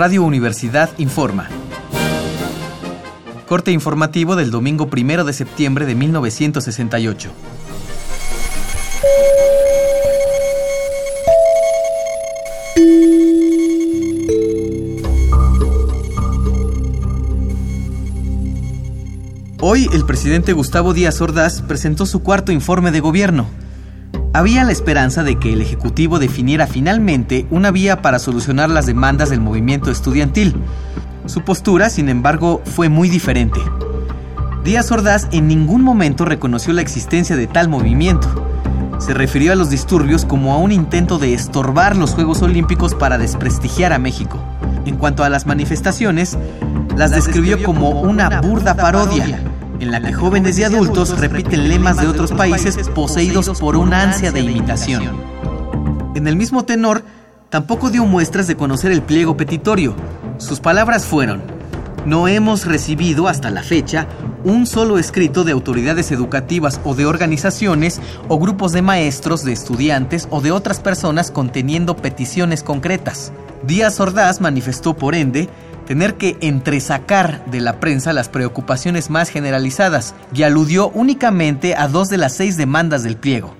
Radio Universidad informa. Corte informativo del domingo 1 de septiembre de 1968. Hoy el presidente Gustavo Díaz Ordaz presentó su cuarto informe de gobierno. Había la esperanza de que el Ejecutivo definiera finalmente una vía para solucionar las demandas del movimiento estudiantil. Su postura, sin embargo, fue muy diferente. Díaz Ordaz en ningún momento reconoció la existencia de tal movimiento. Se refirió a los disturbios como a un intento de estorbar los Juegos Olímpicos para desprestigiar a México. En cuanto a las manifestaciones, las describió como una burda parodia en la que jóvenes y adultos repiten lemas de otros países poseídos por una ansia de imitación. En el mismo tenor, tampoco dio muestras de conocer el pliego petitorio. Sus palabras fueron, no hemos recibido hasta la fecha un solo escrito de autoridades educativas o de organizaciones o grupos de maestros, de estudiantes o de otras personas conteniendo peticiones concretas. Díaz Ordaz manifestó, por ende, tener que entresacar de la prensa las preocupaciones más generalizadas y aludió únicamente a dos de las seis demandas del pliego.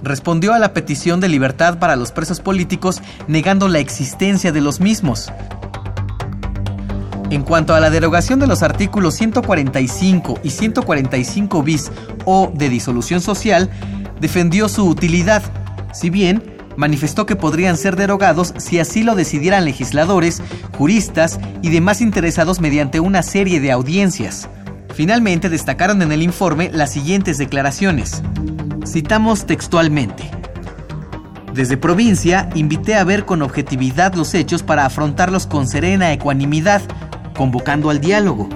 Respondió a la petición de libertad para los presos políticos negando la existencia de los mismos. En cuanto a la derogación de los artículos 145 y 145 bis o de disolución social, defendió su utilidad, si bien manifestó que podrían ser derogados si así lo decidieran legisladores, juristas y demás interesados mediante una serie de audiencias. Finalmente destacaron en el informe las siguientes declaraciones. Citamos textualmente. Desde provincia, invité a ver con objetividad los hechos para afrontarlos con serena ecuanimidad, convocando al diálogo.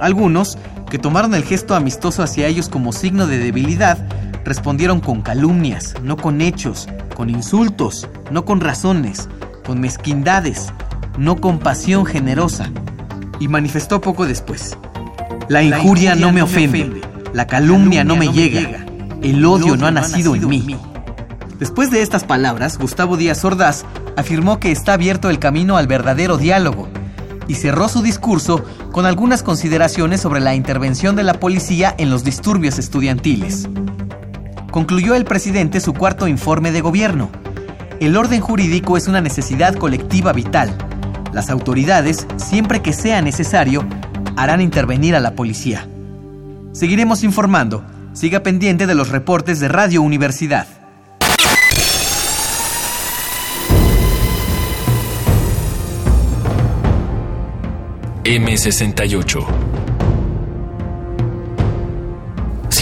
Algunos, que tomaron el gesto amistoso hacia ellos como signo de debilidad, respondieron con calumnias, no con hechos, con insultos, no con razones, con mezquindades, no con pasión generosa. Y manifestó poco después. La injuria, no, me ofende, la calumnia, no me llega, el odio, no ha nacido, en mí. Después de estas palabras, Gustavo Díaz Ordaz afirmó que está abierto el camino al verdadero diálogo y cerró su discurso con algunas consideraciones sobre la intervención de la policía en los disturbios estudiantiles concluyó el presidente su cuarto informe de gobierno. El orden jurídico es una necesidad colectiva vital. Las autoridades, siempre que sea necesario, harán intervenir a la policía. Seguiremos informando. Siga pendiente de los reportes de Radio Universidad. M68